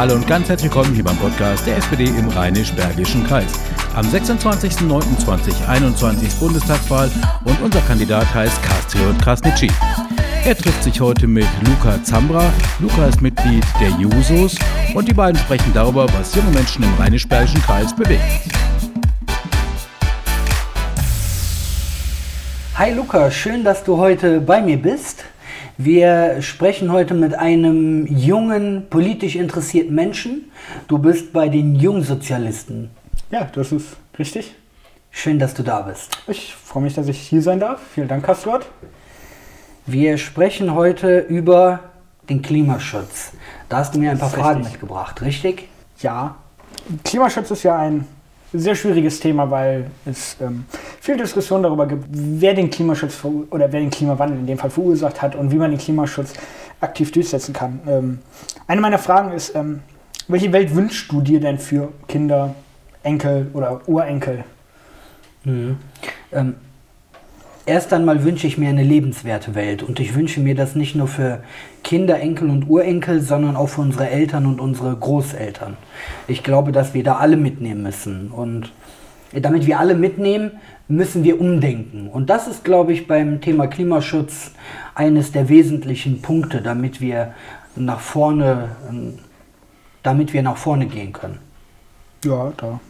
Hallo und ganz herzlich willkommen hier beim Podcast der SPD im Rheinisch-Bergischen Kreis. Am 26.09.2021 ist Bundestagswahl und unser Kandidat heißt Kastriot Krasnitschi. Er trifft sich heute mit Luca Zambra. Luca ist Mitglied der Jusos und die beiden sprechen darüber, was junge Menschen im Rheinisch-Bergischen Kreis bewegt. Hi Luca, schön, dass du heute bei mir bist. Wir sprechen heute mit einem jungen, politisch interessierten Menschen. Du bist bei den Jungsozialisten. Ja, das ist richtig. Schön, dass du da bist. Ich freue mich, dass ich hier sein darf. Vielen Dank, Kastrot. Wir sprechen heute über den Klimaschutz. Da hast du mir ein paar Fragen richtig. mitgebracht, richtig? Ja, Klimaschutz ist ja ein sehr schwieriges Thema, weil es ähm, viel Diskussion darüber gibt, wer den Klimaschutz oder wer den Klimawandel in dem Fall verursacht hat und wie man den Klimaschutz aktiv durchsetzen kann. Ähm, eine meiner Fragen ist, ähm, welche Welt wünschst du dir denn für Kinder, Enkel oder Urenkel? Ähm, erst einmal wünsche ich mir eine lebenswerte Welt und ich wünsche mir das nicht nur für Kinder, Enkel und Urenkel, sondern auch für unsere Eltern und unsere Großeltern. Ich glaube, dass wir da alle mitnehmen müssen und damit wir alle mitnehmen, müssen wir umdenken. Und das ist, glaube ich, beim Thema Klimaschutz eines der wesentlichen Punkte, damit wir nach vorne, damit wir nach vorne gehen können. Ja, da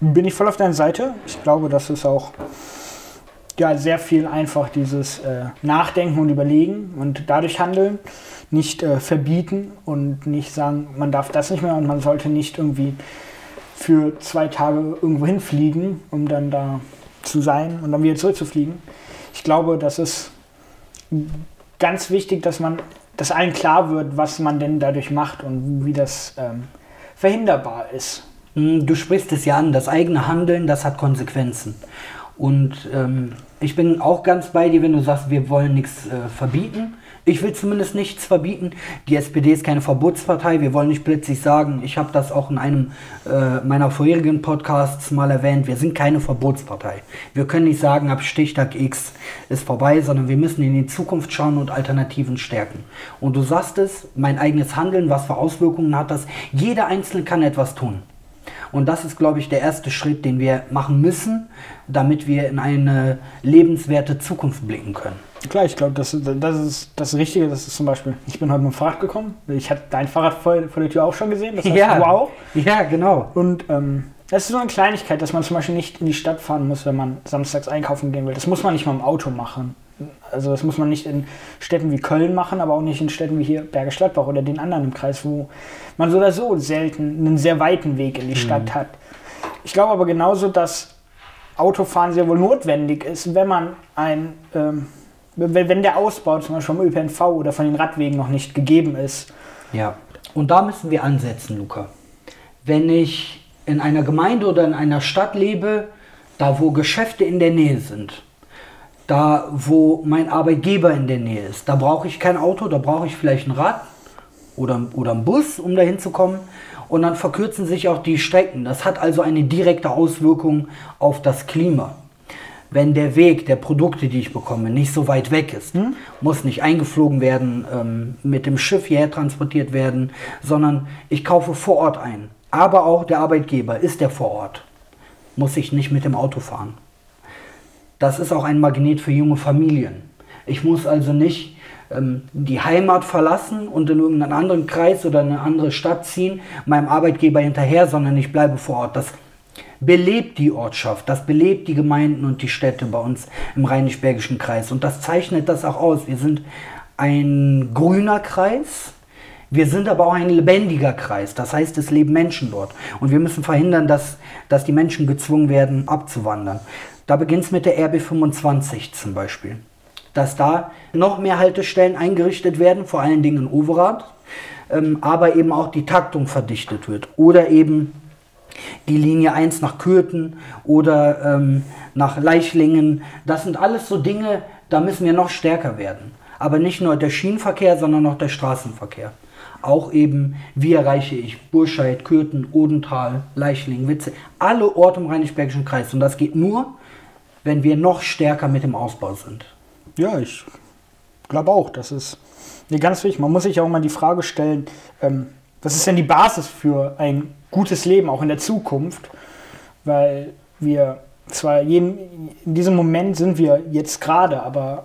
bin ich voll auf deiner Seite. Ich glaube, das ist auch ja, sehr viel einfach dieses äh, Nachdenken und Überlegen und dadurch handeln, nicht äh, verbieten und nicht sagen, man darf das nicht mehr und man sollte nicht irgendwie für zwei Tage irgendwo hinfliegen, um dann da zu sein und dann wieder zurückzufliegen. Ich glaube, das ist ganz wichtig, dass man, dass allen klar wird, was man denn dadurch macht und wie das ähm, verhinderbar ist. Mm, Du sprichst es ja an, das eigene Handeln, das hat Konsequenzen. Und ähm, ich bin auch ganz bei dir, wenn du sagst, wir wollen nichts äh, verbieten. Ich will zumindest nichts verbieten. Die SPD ist keine Verbotspartei. Wir wollen nicht plötzlich sagen, ich habe das auch in einem äh, meiner vorherigen Podcasts mal erwähnt, wir sind keine Verbotspartei. Wir können nicht sagen, ab Stichtag X ist vorbei, sondern wir müssen in die Zukunft schauen und Alternativen stärken. Und du sagst es, mein eigenes Handeln, was für Auswirkungen hat das? Jeder Einzelne kann etwas tun. Und das ist, glaube ich, der erste Schritt, den wir machen müssen, damit wir in eine lebenswerte Zukunft blicken können. Klar, ich glaube, das, das ist das Richtige. Das ist zum Beispiel, ich bin heute mit dem Fahrrad gekommen. Ich hatte dein Fahrrad vor, vor der Tür auch schon gesehen. Das heißt, Ja. du auch. Ja, genau. Und ähm, das ist so eine Kleinigkeit, dass man zum Beispiel nicht in die Stadt fahren muss, wenn man samstags einkaufen gehen will. Das muss man nicht mal im Auto machen. Also das muss man nicht in Städten wie Köln machen, aber auch nicht in Städten wie hier Bergisch Gladbach oder den anderen im Kreis, wo man so oder so selten einen sehr weiten Weg in die Stadt hat. Ich glaube aber genauso, dass Autofahren sehr wohl notwendig ist, wenn man ein, ähm, wenn der Ausbau zum Beispiel vom ÖPNV oder von den Radwegen noch nicht gegeben ist. Ja. Und da müssen wir ansetzen, Luca. Wenn ich in einer Gemeinde oder in einer Stadt lebe, da wo Geschäfte in der Nähe sind, da wo mein Arbeitgeber in der Nähe ist, da brauche ich kein Auto, da brauche ich vielleicht ein Rad oder, oder einen Bus, um dahin zu kommen. Und dann verkürzen sich auch die Strecken. Das hat also eine direkte Auswirkung auf das Klima. Wenn der Weg der Produkte, die ich bekomme, nicht so weit weg ist, muss nicht eingeflogen werden, ähm, mit dem Schiff hierher transportiert werden, sondern ich kaufe vor Ort ein. Aber auch der Arbeitgeber ist der vor Ort. Muss ich nicht mit dem Auto fahren. Das ist auch ein Magnet für junge Familien. Ich muss also nicht ähm, die Heimat verlassen und in irgendeinen anderen Kreis oder eine andere Stadt ziehen, meinem Arbeitgeber hinterher, sondern ich bleibe vor Ort. Das belebt die Ortschaft, das belebt die Gemeinden und die Städte bei uns im Rheinisch-Bergischen Kreis. Und das zeichnet das auch aus. Wir sind ein grüner Kreis, wir sind aber auch ein lebendiger Kreis. Das heißt, es leben Menschen dort. Und wir müssen verhindern, dass, dass die Menschen gezwungen werden, abzuwandern. Da beginnt es mit der RB25 zum Beispiel. Dass da noch mehr Haltestellen eingerichtet werden, vor allen Dingen in Overath, ähm, aber eben auch die Taktung verdichtet wird. Oder eben die Linie 1 nach Kürten oder ähm, nach Leichlingen. Das sind alles so Dinge, da müssen wir noch stärker werden. Aber nicht nur der Schienenverkehr, sondern auch der Straßenverkehr. Auch eben, wie erreiche ich Burscheid, Kürten, Odenthal, Leichling, Witze, alle Orte im Rheinisch-Bergischen Kreis. Und das geht nur, wenn wir noch stärker mit dem Ausbau sind. Ja, ich glaube auch, das ist nee, ganz wichtig. Man muss sich auch mal die Frage stellen, ähm, was ist denn die Basis für ein gutes Leben, auch in der Zukunft? Weil wir zwar jeden, in diesem Moment sind wir jetzt gerade, aber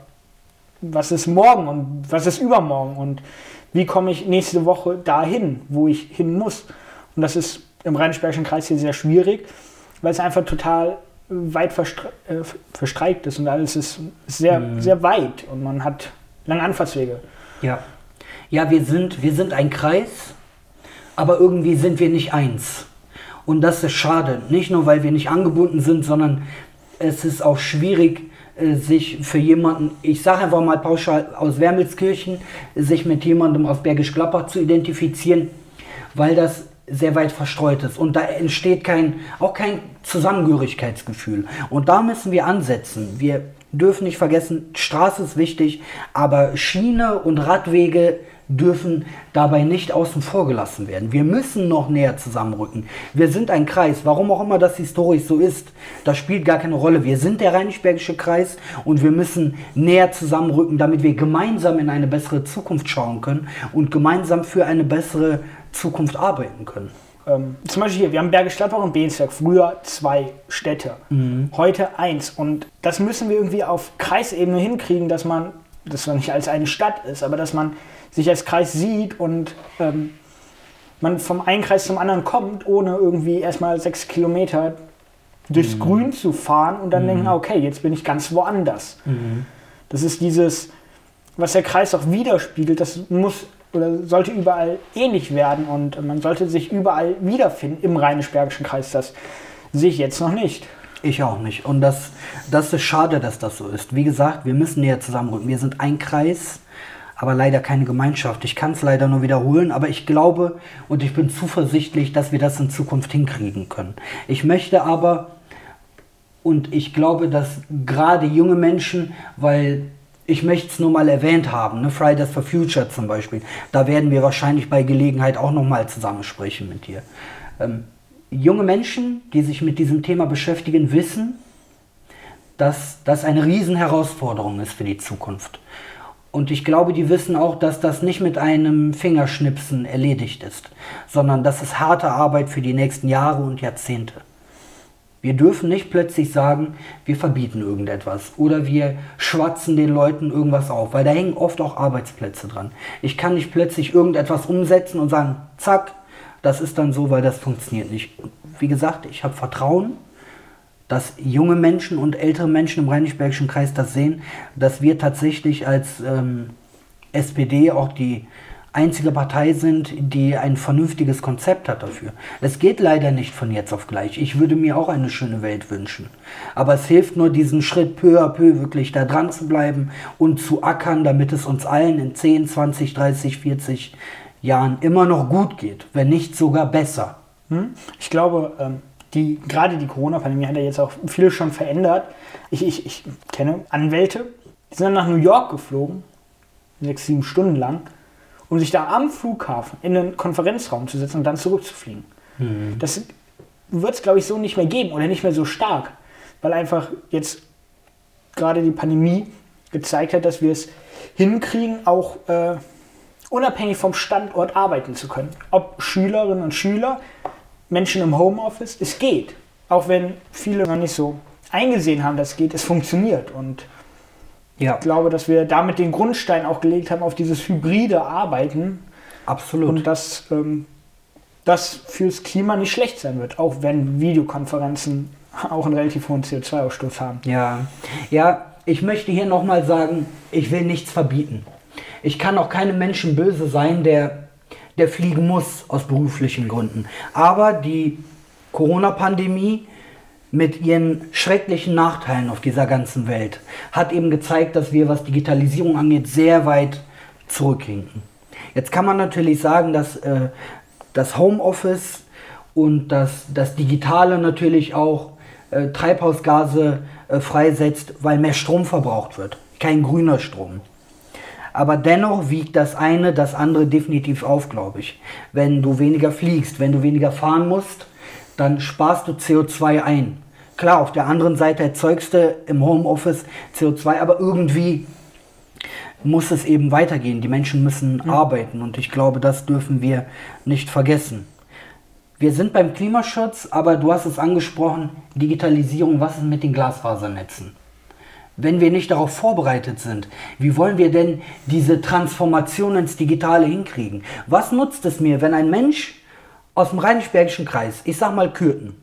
was ist morgen und was ist übermorgen und wie komme ich nächste Woche dahin, wo ich hin muss? Und das ist im Rheinisch-Bergischen Kreis hier sehr schwierig, weil es einfach total weit verstre äh, verstreikt ist und alles ist sehr, mhm. sehr weit und man hat lange Anfahrtswege. Ja. Ja, wir sind, wir sind ein Kreis, aber irgendwie sind wir nicht eins. Und das ist schade. Nicht nur, weil wir nicht angebunden sind, sondern es ist auch schwierig, äh, sich für jemanden, ich sage einfach mal pauschal aus Wermelskirchen, sich mit jemandem aus Bergisch Gladbach zu identifizieren, weil das sehr weit verstreut ist und da entsteht kein, auch kein Zusammengehörigkeitsgefühl. Und da müssen wir ansetzen. Wir dürfen nicht vergessen, Straße ist wichtig, aber Schiene und Radwege dürfen dabei nicht außen vor gelassen werden. Wir müssen noch näher zusammenrücken. Wir sind ein Kreis, warum auch immer das historisch so ist, das spielt gar keine Rolle. Wir sind der Rheinisch-Bergische Kreis und wir müssen näher zusammenrücken, damit wir gemeinsam in eine bessere Zukunft schauen können und gemeinsam für eine bessere Zukunft arbeiten können. Ähm, zum Beispiel hier, wir haben Bergisch Gladbach und Bensberg, früher zwei Städte, mhm. heute eins. Und das müssen wir irgendwie auf Kreisebene hinkriegen, dass man, das zwar nicht als eine Stadt ist, aber dass man sich als Kreis sieht und ähm, man vom einen Kreis zum anderen kommt, ohne irgendwie erstmal sechs Kilometer durchs mhm. Grün zu fahren und dann mhm. denken, okay, jetzt bin ich ganz woanders. Mhm. Das ist dieses, was der Kreis auch widerspiegelt, das muss oder sollte überall ähnlich werden und man sollte sich überall wiederfinden im Rheinisch-Bergischen Kreis. Das sehe ich jetzt noch nicht. Ich auch nicht. Und das, das ist schade, dass das so ist. Wie gesagt, wir müssen näher zusammenrücken. Wir sind ein Kreis aber leider keine Gemeinschaft. Ich kann es leider nur wiederholen, aber ich glaube und ich bin zuversichtlich, dass wir das in Zukunft hinkriegen können. Ich möchte aber und ich glaube, dass gerade junge Menschen, weil ich möchte es nur mal erwähnt haben, ne, Fridays for Future zum Beispiel, da werden wir wahrscheinlich bei Gelegenheit auch nochmal zusammensprechen mit dir. Ähm, junge Menschen, die sich mit diesem Thema beschäftigen, wissen, dass das eine Riesenherausforderung ist für die Zukunft. Und ich glaube, die wissen auch, dass das nicht mit einem Fingerschnipsen erledigt ist, sondern das ist harte Arbeit für die nächsten Jahre und Jahrzehnte. Wir dürfen nicht plötzlich sagen, wir verbieten irgendetwas oder wir schwatzen den Leuten irgendwas auf, weil da hängen oft auch Arbeitsplätze dran. Ich kann nicht plötzlich irgendetwas umsetzen und sagen, zack, das ist dann so, weil das funktioniert nicht. Wie gesagt, ich habe Vertrauen dass junge Menschen und ältere Menschen im Rheinisch-Bergischen Kreis das sehen, dass wir tatsächlich als ähm, SPD auch die einzige Partei sind, die ein vernünftiges Konzept hat dafür. Es geht leider nicht von jetzt auf gleich. Ich würde mir auch eine schöne Welt wünschen. Aber es hilft nur, diesen Schritt peu à peu wirklich da dran zu bleiben und zu ackern, damit es uns allen in 10, 20, 30, 40 Jahren immer noch gut geht, wenn nicht sogar besser. Hm? Ich glaube, ähm, die, gerade die Corona-Pandemie hat ja jetzt auch viel schon verändert. Ich, ich, ich kenne Anwälte, die sind dann nach New York geflogen, sechs, sieben Stunden lang, um sich da am Flughafen in einen Konferenzraum zu setzen und dann zurückzufliegen. Mhm. Das wird es, glaube ich, so nicht mehr geben oder nicht mehr so stark, weil einfach jetzt gerade die Pandemie gezeigt hat, dass wir es hinkriegen, auch äh, unabhängig vom Standort arbeiten zu können. Ob Schülerinnen und Schüler Menschen im Homeoffice, es geht. Auch wenn viele noch nicht so eingesehen haben, dass es geht, es funktioniert. Und ja. ich glaube, dass wir damit den Grundstein auch gelegt haben auf dieses hybride Arbeiten. Absolut. Und dass ähm, das fürs Klima nicht schlecht sein wird, auch wenn Videokonferenzen auch einen relativ hohen CO2-Ausstoß haben. Ja, ja, ich möchte hier nochmal sagen, ich will nichts verbieten. Ich kann auch keinem Menschen böse sein, der der fliegen muss aus beruflichen Gründen. Aber die Corona-Pandemie mit ihren schrecklichen Nachteilen auf dieser ganzen Welt hat eben gezeigt, dass wir, was Digitalisierung angeht, sehr weit zurückhinken. Jetzt kann man natürlich sagen, dass äh, das Homeoffice und das, das Digitale natürlich auch äh, Treibhausgase äh, freisetzt, weil mehr Strom verbraucht wird. Kein grüner Strom. Aber dennoch wiegt das eine das andere definitiv auf, glaube ich. Wenn du weniger fliegst, wenn du weniger fahren musst, dann sparst du CO2 ein. Klar, auf der anderen Seite erzeugst du im Homeoffice CO2, aber irgendwie muss es eben weitergehen. Die Menschen müssen arbeiten und ich glaube, das dürfen wir nicht vergessen. Wir sind beim Klimaschutz, aber du hast es angesprochen, Digitalisierung, was ist mit den Glasfasernetzen? Wenn wir nicht darauf vorbereitet sind, wie wollen wir denn diese Transformation ins Digitale hinkriegen? Was nutzt es mir, wenn ein Mensch aus dem Rheinisch-Bergischen Kreis, ich sag mal Kürten,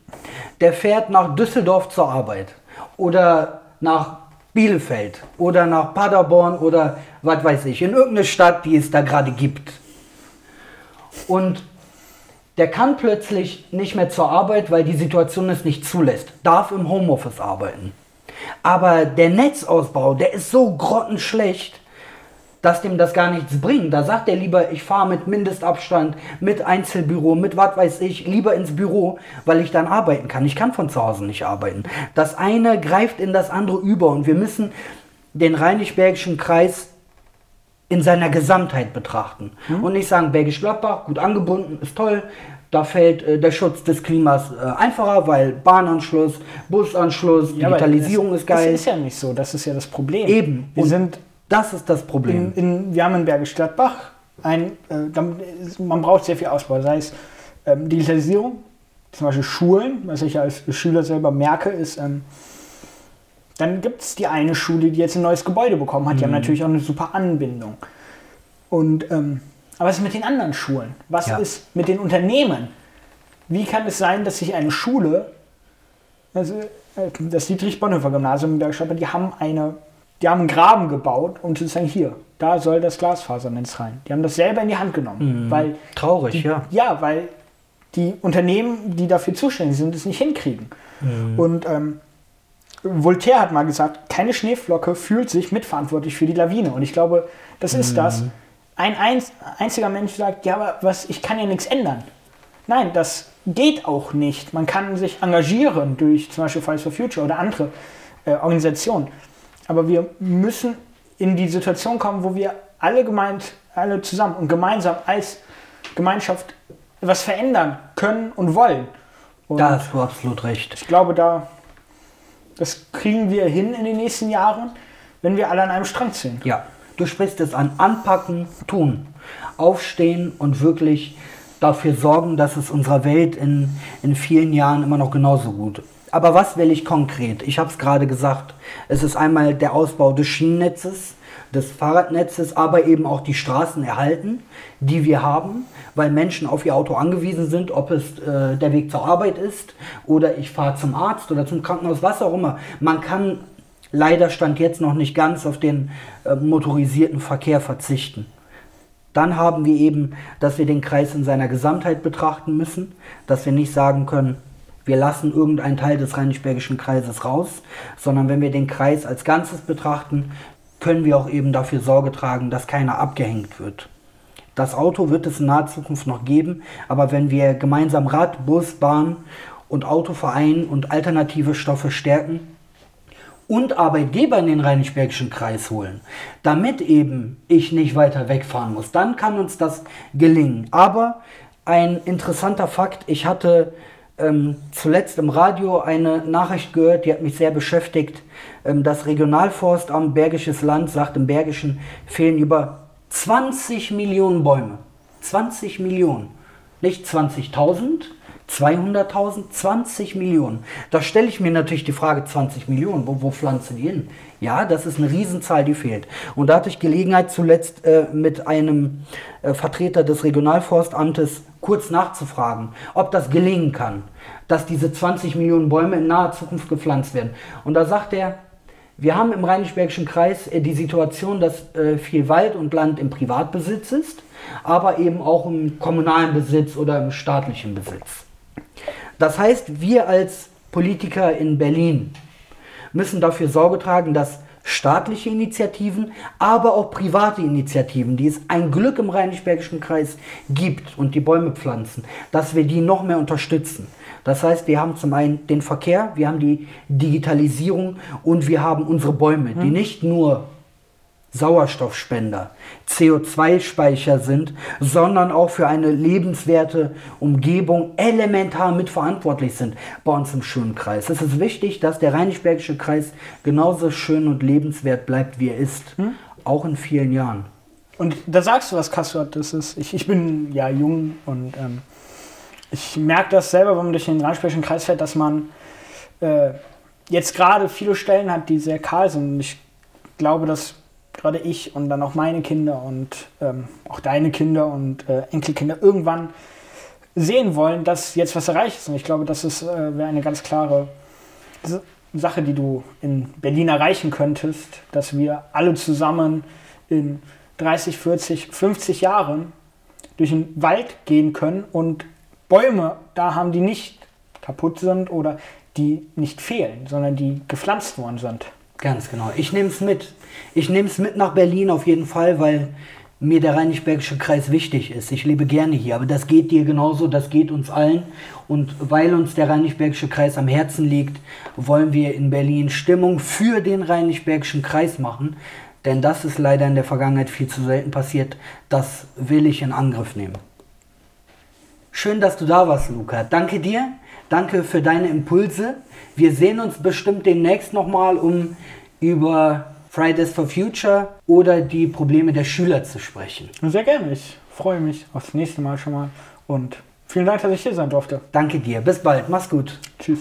der fährt nach Düsseldorf zur Arbeit oder nach Bielefeld oder nach Paderborn oder was weiß ich, in irgendeine Stadt, die es da gerade gibt. Und der kann plötzlich nicht mehr zur Arbeit, weil die Situation es nicht zulässt, darf im Homeoffice arbeiten. Aber der Netzausbau, der ist so grottenschlecht, dass dem das gar nichts bringt. Da sagt er lieber, ich fahre mit Mindestabstand, mit Einzelbüro, mit was weiß ich, lieber ins Büro, weil ich dann arbeiten kann. Ich kann von zu Hause nicht arbeiten. Das eine greift in das andere über und wir müssen den Rheinisch-Bergischen Kreis in seiner Gesamtheit betrachten. Und nicht sagen, Bergisch Gladbach, gut angebunden, ist toll. Da fällt äh, der Schutz des Klimas äh, einfacher, weil Bahnanschluss, Busanschluss, Ja, Digitalisierung das, ist geil. Das ist ja nicht so, das ist ja das Problem. Eben. Wir Und sind das ist das Problem. in, in, wir haben in Bergisch Gladbach ein, äh, man braucht sehr viel Ausbau, sei es ähm, Digitalisierung, zum Beispiel Schulen, was ich als Schüler selber merke, ist, ähm, dann gibt es die eine Schule, die jetzt ein neues Gebäude bekommen hat, die haben natürlich auch eine super Anbindung. Und, ähm, aber was ist mit den anderen Schulen? Was Ja. ist mit den Unternehmen? Wie kann es sein, dass sich eine Schule, also äh, das Dietrich Bonhoeffer Gymnasium in Gladbach, die haben eine, die haben einen Graben gebaut und sozusagen hier, da soll das Glasfasernetz rein. Die haben das selber in die Hand genommen, weil Traurig, die, ja. ja, weil die Unternehmen, die dafür zuständig sind, es nicht hinkriegen. Und ähm, Voltaire hat mal gesagt, keine Schneeflocke fühlt sich mitverantwortlich für die Lawine. Und ich glaube, das ist das. Ein einz einziger Mensch sagt, ja, aber was, ich kann ja nichts ändern. Nein, das geht auch nicht. Man kann sich engagieren durch zum Beispiel Fridays for Future oder andere äh, Organisationen. Aber wir müssen in die Situation kommen, wo wir alle gemeint, alle zusammen und gemeinsam als Gemeinschaft was verändern können und wollen. Und Da hast du absolut recht. ich glaube, da das kriegen wir hin in den nächsten Jahren, wenn wir alle an einem Strang ziehen. Ja, du sprichst es an. Anpacken, tun. Aufstehen und wirklich dafür sorgen, dass es unserer Welt in, in vielen Jahren immer noch genauso gut. Aber was will ich konkret? Ich habe es gerade gesagt. Es ist einmal der Ausbau des Schienennetzes, des Fahrradnetzes, aber eben auch die Straßen erhalten, die wir haben, weil Menschen auf ihr Auto angewiesen sind, ob es äh, der Weg zur Arbeit ist oder ich fahre zum Arzt oder zum Krankenhaus, was auch immer. Man kann leider stand jetzt noch nicht ganz auf den äh, motorisierten Verkehr verzichten. Dann haben wir eben, dass wir den Kreis in seiner Gesamtheit betrachten müssen, dass wir nicht sagen können, wir lassen irgendeinen Teil des Rheinisch-Bergischen Kreises raus, sondern wenn wir den Kreis als Ganzes betrachten, können wir auch eben dafür Sorge tragen, dass keiner abgehängt wird. Das Auto wird es in naher Zukunft noch geben, aber wenn wir gemeinsam Rad, Bus, Bahn und Auto vereinen und alternative Stoffe stärken, und Arbeitgeber in den Rheinisch-Bergischen Kreis holen, damit eben ich nicht weiter wegfahren muss. Dann kann uns das gelingen. Aber ein interessanter Fakt, ich hatte ähm, zuletzt im Radio eine Nachricht gehört, die hat mich sehr beschäftigt. Ähm, das Regionalforstamt Bergisches Land sagt, im Bergischen fehlen über 20 Millionen Bäume. 20 Millionen. Nicht 20.000, 200.000, 20 Millionen. Da stelle ich mir natürlich die Frage, 20 Millionen, wo, wo pflanzen die hin? Ja, das ist eine Riesenzahl, die fehlt. Und da hatte ich Gelegenheit zuletzt äh, mit einem äh, Vertreter des Regionalforstamtes kurz nachzufragen, ob das gelingen kann, dass diese 20 Millionen Bäume in naher Zukunft gepflanzt werden. Und da sagt er, wir haben im Rheinisch-Bergischen Kreis äh, die Situation, dass äh, viel Wald und Land im Privatbesitz ist, aber eben auch im kommunalen Besitz oder im staatlichen Besitz. Das heißt, wir als Politiker in Berlin müssen dafür Sorge tragen, dass staatliche Initiativen, aber auch private Initiativen, die es ein Glück im Rheinisch-Bergischen Kreis gibt und die Bäume pflanzen, dass wir die noch mehr unterstützen. Das heißt, wir haben zum einen den Verkehr, wir haben die Digitalisierung und wir haben unsere Bäume, die nicht nur Sauerstoffspender, CO2-Speicher sind, sondern auch für eine lebenswerte Umgebung elementar mitverantwortlich sind bei uns im schönen Kreis. Es ist wichtig, dass der Rheinisch-Bergische Kreis genauso schön und lebenswert bleibt, wie er ist. auch in vielen Jahren. Und da sagst du was, Kassot, das ist, ich, ich bin ja jung und ähm, ich merke das selber, wenn man durch den Rheinsbergischen Kreis fährt, dass man äh, jetzt gerade viele Stellen hat, die sehr kahl sind. Und ich glaube, dass gerade ich und dann auch meine Kinder und ähm, auch deine Kinder und äh, Enkelkinder irgendwann sehen wollen, dass jetzt was erreicht ist. Und ich glaube, das äh, wäre eine ganz klare Sache, die du in Berlin erreichen könntest, dass wir alle zusammen in 30, 40, 50 Jahren durch den Wald gehen können und Bäume da haben, die nicht kaputt sind oder die nicht fehlen, sondern die gepflanzt worden sind. Ganz genau. Ich nehme es mit. Ich nehme es mit nach Berlin auf jeden Fall, weil mir der Rheinisch-Bergische Kreis wichtig ist. Ich lebe gerne hier, aber das geht dir genauso, das geht uns allen. Und weil uns der Rheinisch-Bergische Kreis am Herzen liegt, wollen wir in Berlin Stimmung für den Rheinisch-Bergischen Kreis machen. Denn das ist leider in der Vergangenheit viel zu selten passiert. Das will ich in Angriff nehmen. Schön, dass du da warst, Luca. Danke dir. Danke für deine Impulse. Wir sehen uns bestimmt demnächst nochmal, um über Fridays for Future oder die Probleme der Schüler zu sprechen. Sehr gerne. Ich freue mich aufs nächste Mal schon mal und vielen Dank, dass ich hier sein durfte. Danke dir. Bis bald. Mach's gut. Tschüss.